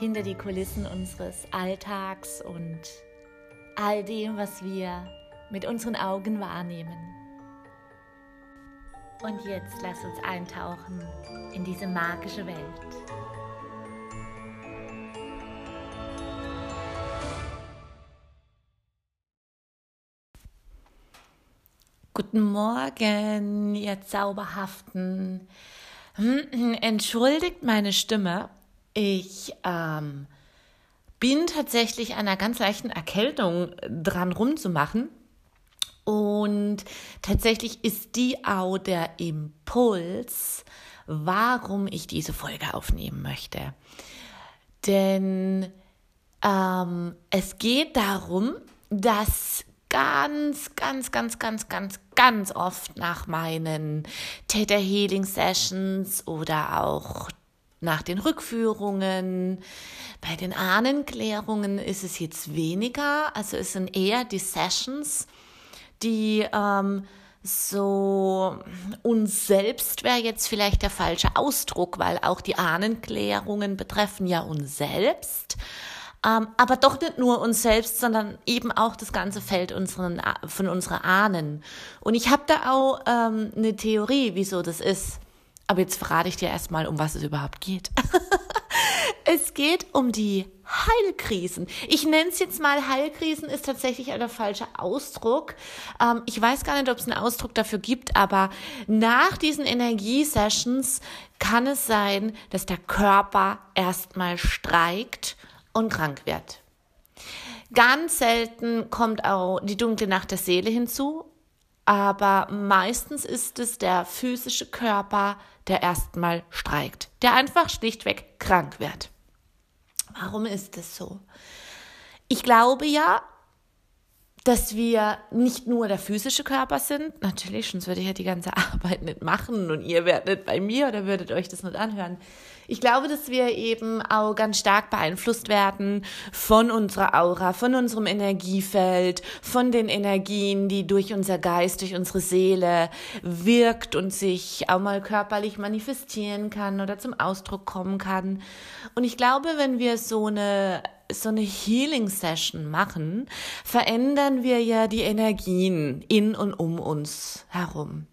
Hinter die Kulissen unseres Alltags und all dem, was wir mit unseren Augen wahrnehmen. Und jetzt lass uns eintauchen in diese magische Welt. Guten Morgen, ihr zauberhaften Entschuldigt meine Stimme. Ich ähm, bin tatsächlich einer ganz leichten Erkältung dran rumzumachen. Und tatsächlich ist die auch der Impuls, warum ich diese Folge aufnehmen möchte. Denn ähm, es geht darum, dass ganz, ganz, ganz, ganz, ganz, ganz oft nach meinen Theta Healing Sessions oder auch nach den Rückführungen. Bei den Ahnenklärungen ist es jetzt weniger, also es sind eher die Sessions, die ähm, so uns selbst wäre jetzt vielleicht der falsche Ausdruck, weil auch die Ahnenklärungen betreffen ja uns selbst. Ähm, aber doch nicht nur uns selbst, sondern eben auch das ganze Feld unseren, von unserer Ahnen. Und ich habe da auch ähm, eine Theorie, wieso das ist. Aber jetzt verrate ich dir erstmal, um was es überhaupt geht. es geht um die Heilkrisen. Ich nenne es jetzt mal Heilkrisen, ist tatsächlich der falsche Ausdruck. Ähm, ich weiß gar nicht, ob es einen Ausdruck dafür gibt, aber nach diesen Energiesessions kann es sein, dass der Körper erstmal streikt und krank wird. Ganz selten kommt auch die dunkle Nacht der Seele hinzu, aber meistens ist es der physische Körper, der erstmal streikt, der einfach schlichtweg krank wird. Warum ist es so? Ich glaube ja, dass wir nicht nur der physische Körper sind, natürlich, sonst würde ich ja die ganze Arbeit nicht machen und ihr wärt nicht bei mir oder würdet euch das nicht anhören. Ich glaube, dass wir eben auch ganz stark beeinflusst werden von unserer Aura, von unserem Energiefeld, von den Energien, die durch unser Geist, durch unsere Seele wirkt und sich auch mal körperlich manifestieren kann oder zum Ausdruck kommen kann. Und ich glaube, wenn wir so eine so eine Healing Session machen, verändern wir ja die Energien in und um uns herum.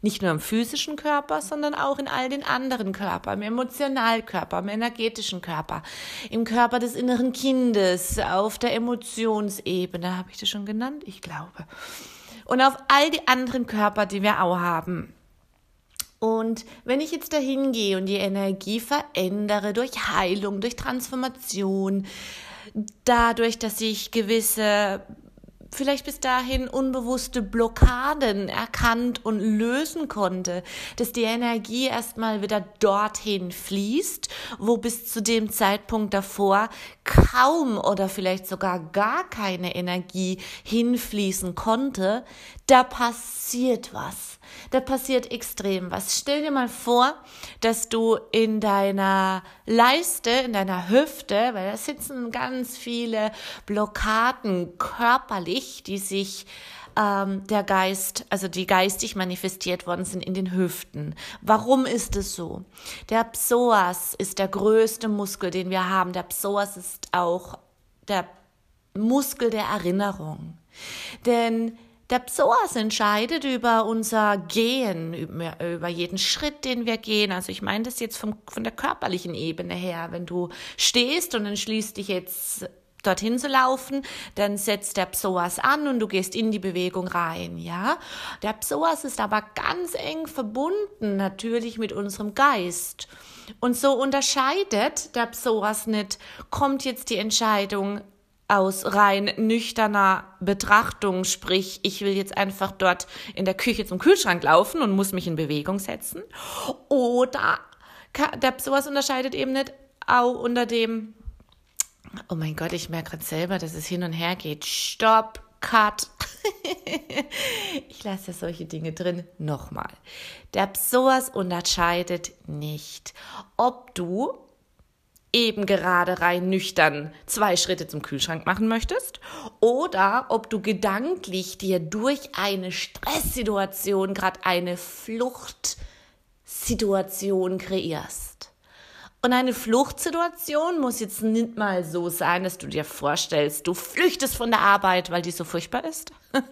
Nicht nur im physischen Körper, sondern auch in all den anderen Körpern, im Emotionalkörper, im energetischen Körper, im Körper des inneren Kindes, auf der Emotionsebene, habe ich das schon genannt? Ich glaube. Und auf all die anderen Körper, die wir auch haben. Und wenn ich jetzt dahin gehe und die Energie verändere durch Heilung, durch Transformation, dadurch, dass ich gewisse vielleicht bis dahin unbewusste Blockaden erkannt und lösen konnte, dass die Energie erstmal wieder dorthin fließt, wo bis zu dem Zeitpunkt davor kaum oder vielleicht sogar gar keine Energie hinfließen konnte, da passiert was da passiert extrem was. Stell dir mal vor, dass du in deiner Leiste, in deiner Hüfte, weil da sitzen ganz viele Blockaden körperlich, die sich ähm, der Geist, also die geistig manifestiert worden sind in den Hüften. Warum ist es so? Der Psoas ist der größte Muskel, den wir haben. Der Psoas ist auch der Muskel der Erinnerung. Denn der Psoas entscheidet über unser Gehen, über, über, jeden Schritt, den wir gehen. Also ich meine das jetzt vom, von der körperlichen Ebene her. Wenn du stehst und entschließt dich jetzt dorthin zu laufen, dann setzt der Psoas an und du gehst in die Bewegung rein, ja. Der Psoas ist aber ganz eng verbunden natürlich mit unserem Geist. Und so unterscheidet der Psoas nicht, kommt jetzt die Entscheidung aus rein nüchterner Betrachtung, sprich, ich will jetzt einfach dort in der Küche zum Kühlschrank laufen und muss mich in Bewegung setzen. Oder der Psoas unterscheidet eben nicht auch unter dem, oh mein Gott, ich merke gerade selber, dass es hin und her geht. Stopp, Cut. ich lasse solche Dinge drin. Nochmal. Der Psoas unterscheidet nicht, ob du eben gerade rein nüchtern zwei Schritte zum Kühlschrank machen möchtest oder ob du gedanklich dir durch eine Stresssituation gerade eine Fluchtsituation kreierst. Und eine Fluchtsituation muss jetzt nicht mal so sein, dass du dir vorstellst, du flüchtest von der Arbeit, weil die so furchtbar ist,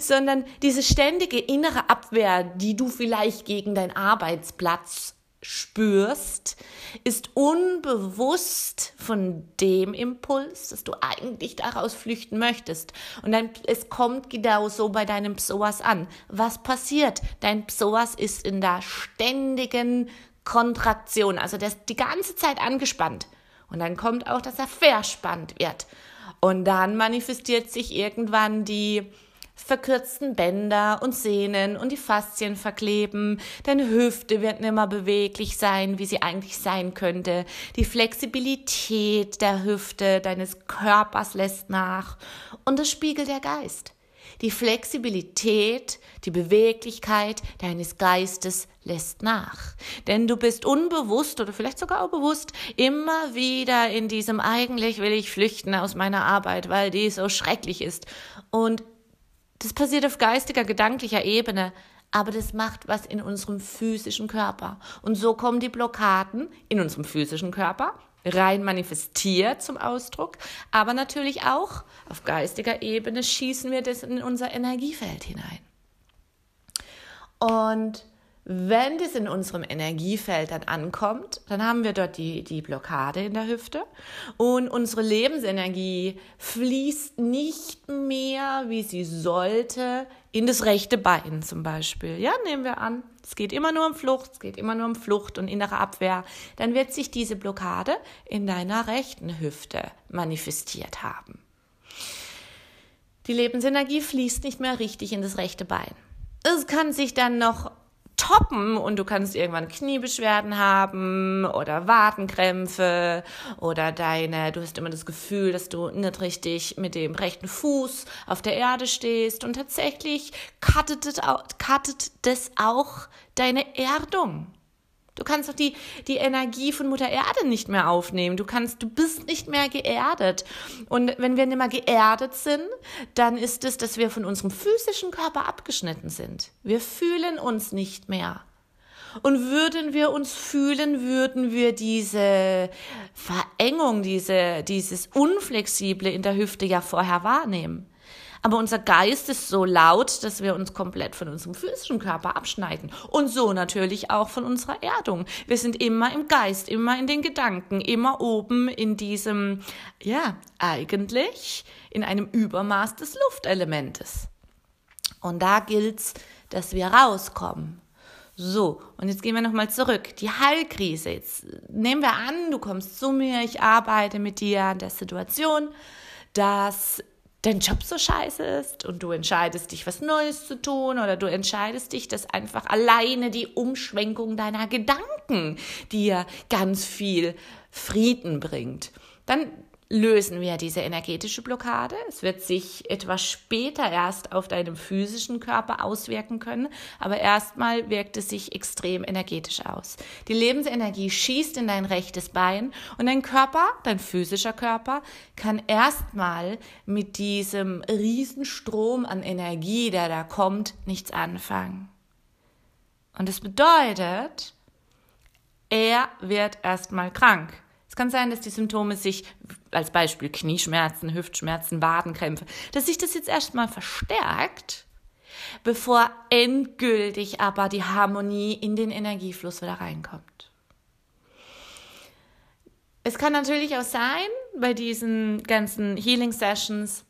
sondern diese ständige innere Abwehr, die du vielleicht gegen deinen Arbeitsplatz spürst, ist unbewusst von dem Impuls, dass du eigentlich daraus flüchten möchtest. Und dann, es kommt genau so bei deinem Psoas an. Was passiert? Dein Psoas ist in der ständigen Kontraktion, also der ist die ganze Zeit angespannt. Und dann kommt auch, dass er verspannt wird. Und dann manifestiert sich irgendwann die verkürzten Bänder und Sehnen und die Faszien verkleben. Deine Hüfte wird nicht mehr beweglich sein, wie sie eigentlich sein könnte. Die Flexibilität der Hüfte deines Körpers lässt nach. Und das spiegelt der Geist. Die Flexibilität, die Beweglichkeit deines Geistes lässt nach. Denn du bist unbewusst oder vielleicht sogar auch bewusst immer wieder in diesem eigentlich will ich flüchten aus meiner Arbeit, weil die so schrecklich ist. Und das passiert auf geistiger, gedanklicher Ebene, aber das macht was in unserem physischen Körper. Und so kommen die Blockaden in unserem physischen Körper rein manifestiert zum Ausdruck, aber natürlich auch auf geistiger Ebene schießen wir das in unser Energiefeld hinein. Und wenn das in unserem Energiefeld dann ankommt, dann haben wir dort die, die Blockade in der Hüfte und unsere Lebensenergie fließt nicht mehr, wie sie sollte, in das rechte Bein zum Beispiel. Ja, nehmen wir an, es geht immer nur um Flucht, es geht immer nur um Flucht und innere Abwehr. Dann wird sich diese Blockade in deiner rechten Hüfte manifestiert haben. Die Lebensenergie fließt nicht mehr richtig in das rechte Bein. Es kann sich dann noch toppen und du kannst irgendwann Kniebeschwerden haben oder Wadenkrämpfe oder deine, du hast immer das Gefühl, dass du nicht richtig mit dem rechten Fuß auf der Erde stehst und tatsächlich cuttet das auch deine Erdung. Du kannst doch die, die Energie von Mutter Erde nicht mehr aufnehmen. Du kannst, du bist nicht mehr geerdet. Und wenn wir nicht mehr geerdet sind, dann ist es, dass wir von unserem physischen Körper abgeschnitten sind. Wir fühlen uns nicht mehr. Und würden wir uns fühlen, würden wir diese Verengung, diese, dieses Unflexible in der Hüfte ja vorher wahrnehmen. Aber unser Geist ist so laut, dass wir uns komplett von unserem physischen Körper abschneiden. Und so natürlich auch von unserer Erdung. Wir sind immer im Geist, immer in den Gedanken, immer oben in diesem, ja, eigentlich in einem Übermaß des Luftelementes. Und da gilt's, dass wir rauskommen. So, und jetzt gehen wir nochmal zurück. Die Heilkrise. Jetzt nehmen wir an, du kommst zu mir, ich arbeite mit dir an der Situation, dass dein Job so scheiße ist und du entscheidest dich, was Neues zu tun oder du entscheidest dich, dass einfach alleine die Umschwenkung deiner Gedanken dir ganz viel Frieden bringt. Dann lösen wir diese energetische Blockade. Es wird sich etwas später erst auf deinem physischen Körper auswirken können, aber erstmal wirkt es sich extrem energetisch aus. Die Lebensenergie schießt in dein rechtes Bein und dein Körper, dein physischer Körper, kann erstmal mit diesem Riesenstrom an Energie, der da kommt, nichts anfangen. Und das bedeutet, er wird erstmal krank kann sein, dass die Symptome sich, als Beispiel Knieschmerzen, Hüftschmerzen, Wadenkrämpfe, dass sich das jetzt erstmal verstärkt, bevor endgültig aber die Harmonie in den Energiefluss wieder reinkommt. Es kann natürlich auch sein, bei diesen ganzen Healing Sessions,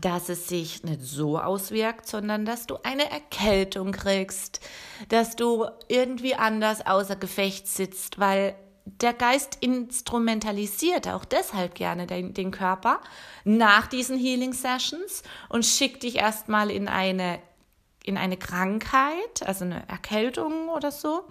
dass es sich nicht so auswirkt, sondern dass du eine Erkältung kriegst, dass du irgendwie anders außer Gefecht sitzt, weil der Geist instrumentalisiert auch deshalb gerne den, den Körper nach diesen Healing Sessions und schickt dich erstmal in eine, in eine Krankheit, also eine Erkältung oder so,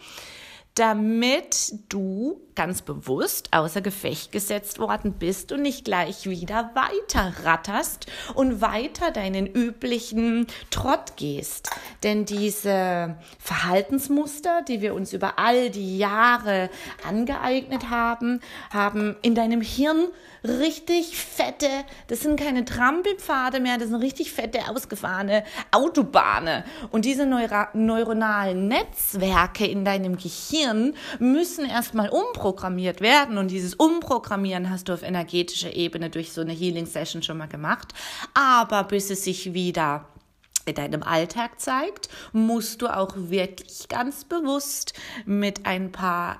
damit du ganz bewusst außer Gefecht gesetzt worden bist und nicht gleich wieder weiter ratterst und weiter deinen üblichen Trott gehst. Denn diese Verhaltensmuster, die wir uns über all die Jahre angeeignet haben, haben in deinem Hirn richtig fette, das sind keine Trampelpfade mehr, das sind richtig fette, ausgefahrene Autobahnen. Und diese Neura neuronalen Netzwerke in deinem Gehirn müssen erstmal umprogrammiert werden. Und dieses Umprogrammieren hast du auf energetischer Ebene durch so eine Healing Session schon mal gemacht. Aber bis es sich wieder in deinem Alltag zeigt, musst du auch wirklich ganz bewusst mit ein paar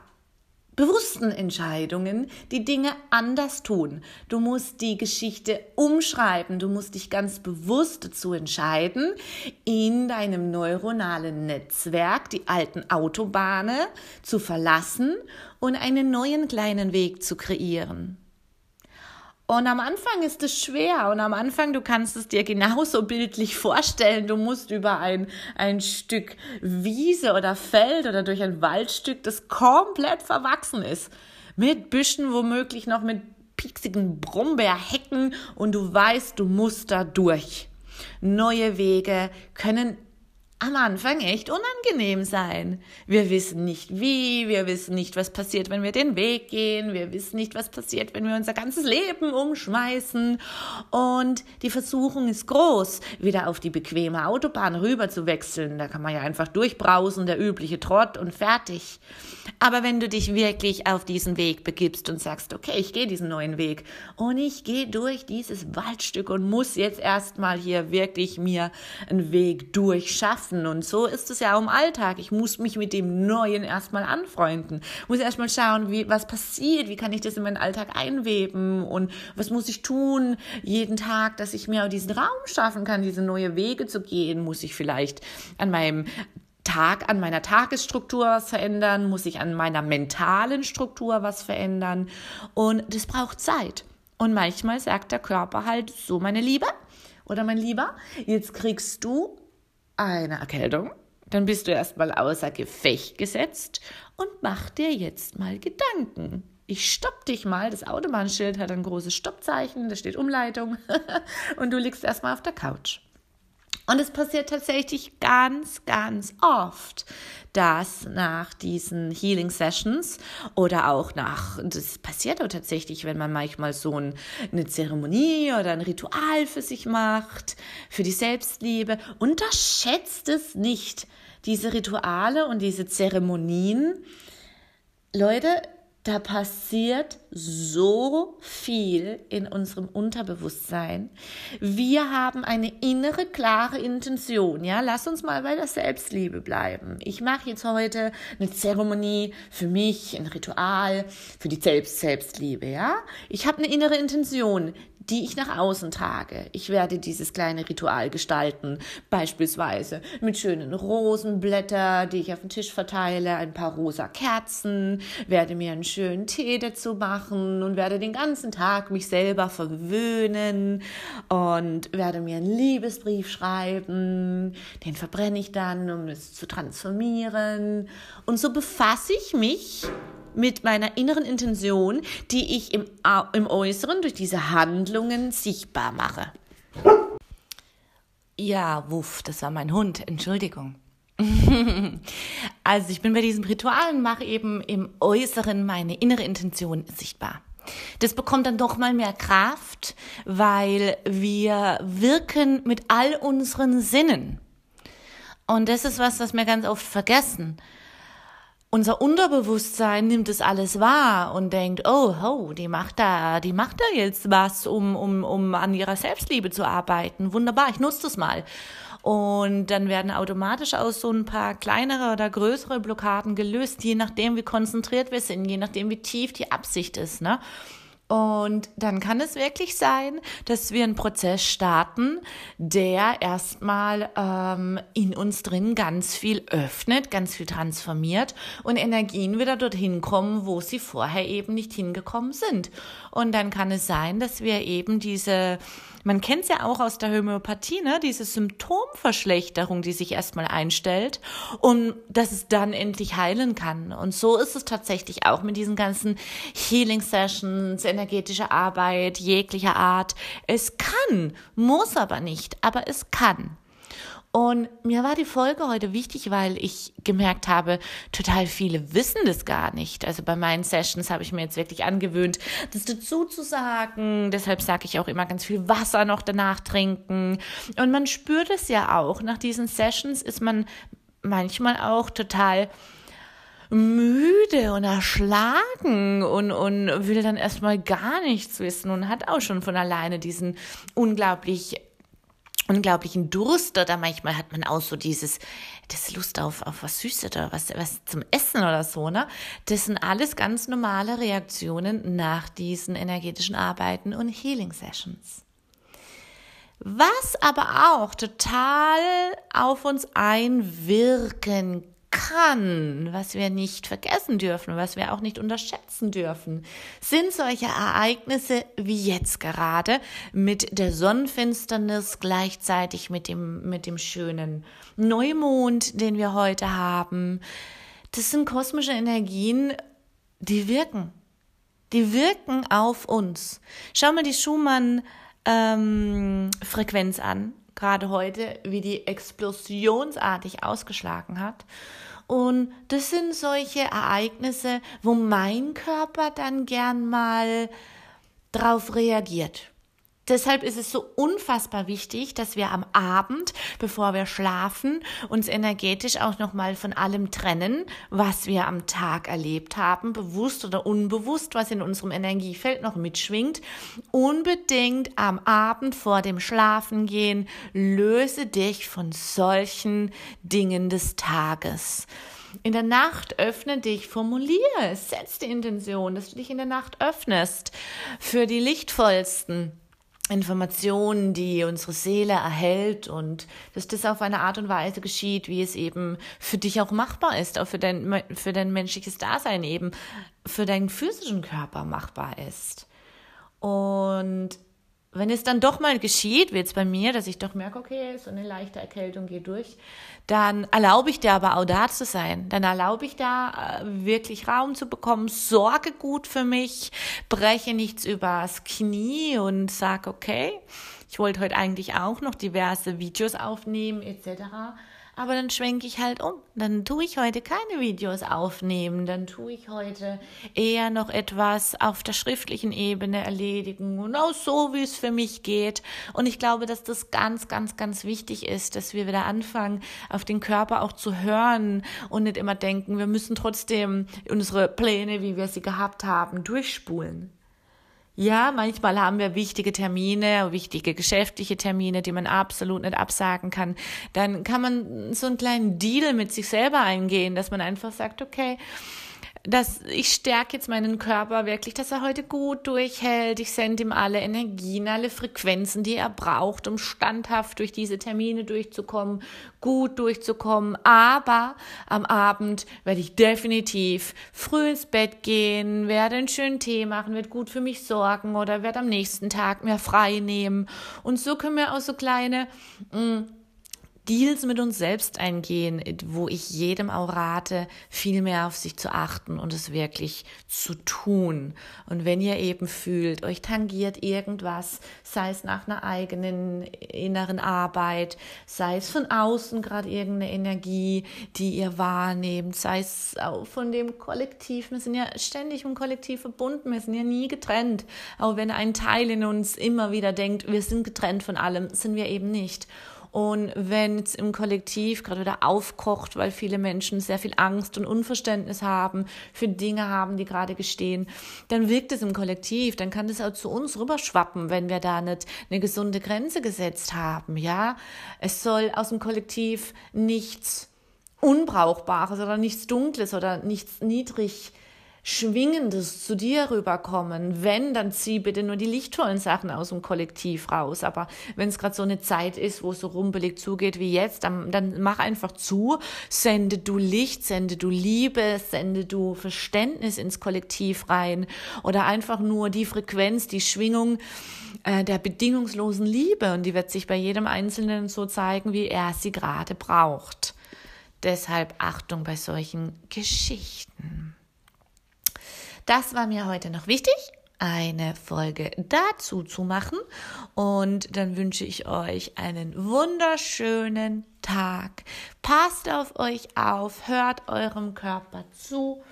bewussten Entscheidungen die Dinge anders tun. Du musst die Geschichte umschreiben. Du musst dich ganz bewusst dazu entscheiden, in deinem neuronalen Netzwerk die alten Autobahnen zu verlassen und einen neuen kleinen Weg zu kreieren. Und am Anfang ist es schwer und am Anfang, du kannst es dir genauso bildlich vorstellen. Du musst über ein, ein Stück Wiese oder Feld oder durch ein Waldstück, das komplett verwachsen ist. Mit Büschen, womöglich noch mit pieksigen Brombeerhecken und du weißt, du musst da durch. Neue Wege können am Anfang echt unangenehm sein. Wir wissen nicht wie, wir wissen nicht, was passiert, wenn wir den Weg gehen, wir wissen nicht, was passiert, wenn wir unser ganzes Leben umschmeißen. Und die Versuchung ist groß, wieder auf die bequeme Autobahn rüber zu wechseln. Da kann man ja einfach durchbrausen, der übliche Trott und fertig. Aber wenn du dich wirklich auf diesen Weg begibst und sagst, okay, ich gehe diesen neuen Weg und ich gehe durch dieses Waldstück und muss jetzt erstmal hier wirklich mir einen Weg durchschaffen, lassen. Und so ist es ja auch im Alltag. Ich muss mich mit dem Neuen erstmal anfreunden. Muss erstmal schauen, wie, was passiert, wie kann ich das in meinen Alltag einweben und was muss ich tun jeden Tag, dass ich mir auch diesen Raum schaffen kann, diese neue Wege zu gehen. Muss ich vielleicht an meinem Tag, an meiner Tagesstruktur was verändern? Muss ich an meiner mentalen Struktur was verändern? Und das braucht Zeit. Und manchmal sagt der Körper halt so, meine Liebe oder mein Lieber, jetzt kriegst du eine Erkältung, dann bist du erstmal außer Gefecht gesetzt und mach dir jetzt mal Gedanken. Ich stopp dich mal. Das Autobahnschild hat ein großes Stoppzeichen, da steht Umleitung und du liegst erstmal auf der Couch. Und es passiert tatsächlich ganz, ganz oft, dass nach diesen Healing Sessions oder auch nach, das passiert auch tatsächlich, wenn man manchmal so ein, eine Zeremonie oder ein Ritual für sich macht, für die Selbstliebe, unterschätzt es nicht, diese Rituale und diese Zeremonien. Leute, da passiert so viel in unserem Unterbewusstsein. Wir haben eine innere klare Intention. Ja, lass uns mal bei der Selbstliebe bleiben. Ich mache jetzt heute eine Zeremonie für mich, ein Ritual für die Selbst Selbstliebe. Ja, ich habe eine innere Intention die ich nach außen trage. Ich werde dieses kleine Ritual gestalten, beispielsweise mit schönen Rosenblätter, die ich auf den Tisch verteile, ein paar rosa Kerzen, werde mir einen schönen Tee dazu machen und werde den ganzen Tag mich selber verwöhnen und werde mir einen Liebesbrief schreiben, den verbrenne ich dann, um es zu transformieren. Und so befasse ich mich mit meiner inneren Intention, die ich im, im Äußeren durch diese Handlungen sichtbar mache. Ja, wuff, das war mein Hund, Entschuldigung. also ich bin bei diesem Ritual und mache eben im Äußeren meine innere Intention sichtbar. Das bekommt dann doch mal mehr Kraft, weil wir wirken mit all unseren Sinnen. Und das ist was, was wir ganz oft vergessen unser Unterbewusstsein nimmt es alles wahr und denkt, oh, oh, die macht da, die macht da jetzt was, um, um, um an ihrer Selbstliebe zu arbeiten. Wunderbar, ich nutze das mal. Und dann werden automatisch aus so ein paar kleinere oder größere Blockaden gelöst, je nachdem, wie konzentriert wir sind, je nachdem, wie tief die Absicht ist, ne? Und dann kann es wirklich sein, dass wir einen Prozess starten, der erstmal ähm, in uns drin ganz viel öffnet, ganz viel transformiert und Energien wieder dorthin kommen, wo sie vorher eben nicht hingekommen sind. Und dann kann es sein, dass wir eben diese Man kennt es ja auch aus der Homöopathie, ne? diese Symptomverschlechterung, die sich erstmal einstellt und dass es dann endlich heilen kann. Und so ist es tatsächlich auch mit diesen ganzen Healing Sessions, energetische Arbeit jeglicher Art. Es kann, muss aber nicht, aber es kann. Und mir war die Folge heute wichtig, weil ich gemerkt habe, total viele wissen das gar nicht. Also bei meinen Sessions habe ich mir jetzt wirklich angewöhnt, das dazu zu sagen. Deshalb sage ich auch immer ganz viel Wasser noch danach trinken. Und man spürt es ja auch. Nach diesen Sessions ist man manchmal auch total müde und erschlagen und, und will dann erstmal gar nichts wissen und hat auch schon von alleine diesen unglaublich unglaublichen Durst oder manchmal hat man auch so dieses, das Lust auf, auf was Süßes oder was, was zum Essen oder so, ne? Das sind alles ganz normale Reaktionen nach diesen energetischen Arbeiten und Healing Sessions. Was aber auch total auf uns einwirken kann, was wir nicht vergessen dürfen, was wir auch nicht unterschätzen dürfen, sind solche Ereignisse wie jetzt gerade mit der Sonnenfinsternis gleichzeitig mit dem, mit dem schönen Neumond, den wir heute haben. Das sind kosmische Energien, die wirken. Die wirken auf uns. Schau mal die Schumann-Frequenz ähm, an gerade heute, wie die explosionsartig ausgeschlagen hat. Und das sind solche Ereignisse, wo mein Körper dann gern mal drauf reagiert. Deshalb ist es so unfassbar wichtig, dass wir am Abend, bevor wir schlafen, uns energetisch auch nochmal von allem trennen, was wir am Tag erlebt haben, bewusst oder unbewusst, was in unserem Energiefeld noch mitschwingt. Unbedingt am Abend vor dem Schlafengehen löse dich von solchen Dingen des Tages. In der Nacht öffne dich, formuliere, setz die Intention, dass du dich in der Nacht öffnest für die lichtvollsten Informationen, die unsere Seele erhält und dass das auf eine Art und Weise geschieht, wie es eben für dich auch machbar ist, auch für dein, für dein menschliches Dasein eben, für deinen physischen Körper machbar ist. Und wenn es dann doch mal geschieht, wie jetzt bei mir, dass ich doch merke, okay, so eine leichte Erkältung geht durch, dann erlaube ich dir aber auch zu sein. Dann erlaube ich da äh, wirklich Raum zu bekommen, sorge gut für mich, breche nichts übers Knie und sag, okay, ich wollte heute eigentlich auch noch diverse Videos aufnehmen etc aber dann schwenke ich halt um. Dann tue ich heute keine Videos aufnehmen, dann tue ich heute eher noch etwas auf der schriftlichen Ebene erledigen auch so, wie es für mich geht. Und ich glaube, dass das ganz, ganz, ganz wichtig ist, dass wir wieder anfangen, auf den Körper auch zu hören und nicht immer denken, wir müssen trotzdem unsere Pläne, wie wir sie gehabt haben, durchspulen. Ja, manchmal haben wir wichtige Termine, wichtige geschäftliche Termine, die man absolut nicht absagen kann. Dann kann man so einen kleinen Deal mit sich selber eingehen, dass man einfach sagt, okay, dass ich stärke jetzt meinen Körper wirklich, dass er heute gut durchhält. Ich sende ihm alle Energien, alle Frequenzen, die er braucht, um standhaft durch diese Termine durchzukommen, gut durchzukommen. Aber am Abend werde ich definitiv früh ins Bett gehen, werde einen schönen Tee machen, werde gut für mich sorgen oder werde am nächsten Tag mehr frei nehmen. Und so können wir auch so kleine mh, mm, Deals mit uns selbst eingehen, wo ich jedem auch rate, viel mehr auf sich zu achten und es wirklich zu tun. Und wenn ihr eben fühlt, euch tangiert irgendwas, sei es nach einer eigenen inneren Arbeit, sei es von außen gerade irgendeine Energie, die ihr wahrnehmt, sei es auch von dem Kollektiv. Wir sind ja ständig im Kollektiv verbunden, wir sind ja nie getrennt. Auch wenn ein Teil in uns immer wieder denkt, wir sind getrennt von allem, sind wir eben nicht. Und wenn es im Kollektiv gerade wieder aufkocht, weil viele Menschen sehr viel Angst und Unverständnis haben für Dinge haben, die gerade gestehen, dann wirkt es im Kollektiv, dann kann das auch zu uns rüberschwappen, wenn wir da nicht eine gesunde Grenze gesetzt haben, ja. Es soll aus dem Kollektiv nichts Unbrauchbares oder nichts Dunkles oder nichts niedrig Schwingendes zu dir rüberkommen. Wenn, dann zieh bitte nur die lichtvollen Sachen aus dem Kollektiv raus. Aber wenn es gerade so eine Zeit ist, wo es so rumpelig zugeht wie jetzt, dann, dann mach einfach zu. Sende du Licht, sende du Liebe, sende du Verständnis ins Kollektiv rein. Oder einfach nur die Frequenz, die Schwingung äh, der bedingungslosen Liebe. Und die wird sich bei jedem Einzelnen so zeigen, wie er sie gerade braucht. Deshalb Achtung bei solchen Geschichten. Das war mir heute noch wichtig, eine Folge dazu zu machen. Und dann wünsche ich euch einen wunderschönen Tag. Passt auf euch auf, hört eurem Körper zu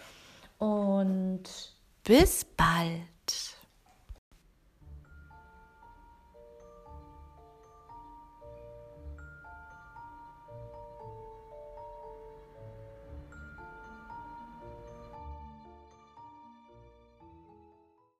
und bis bald.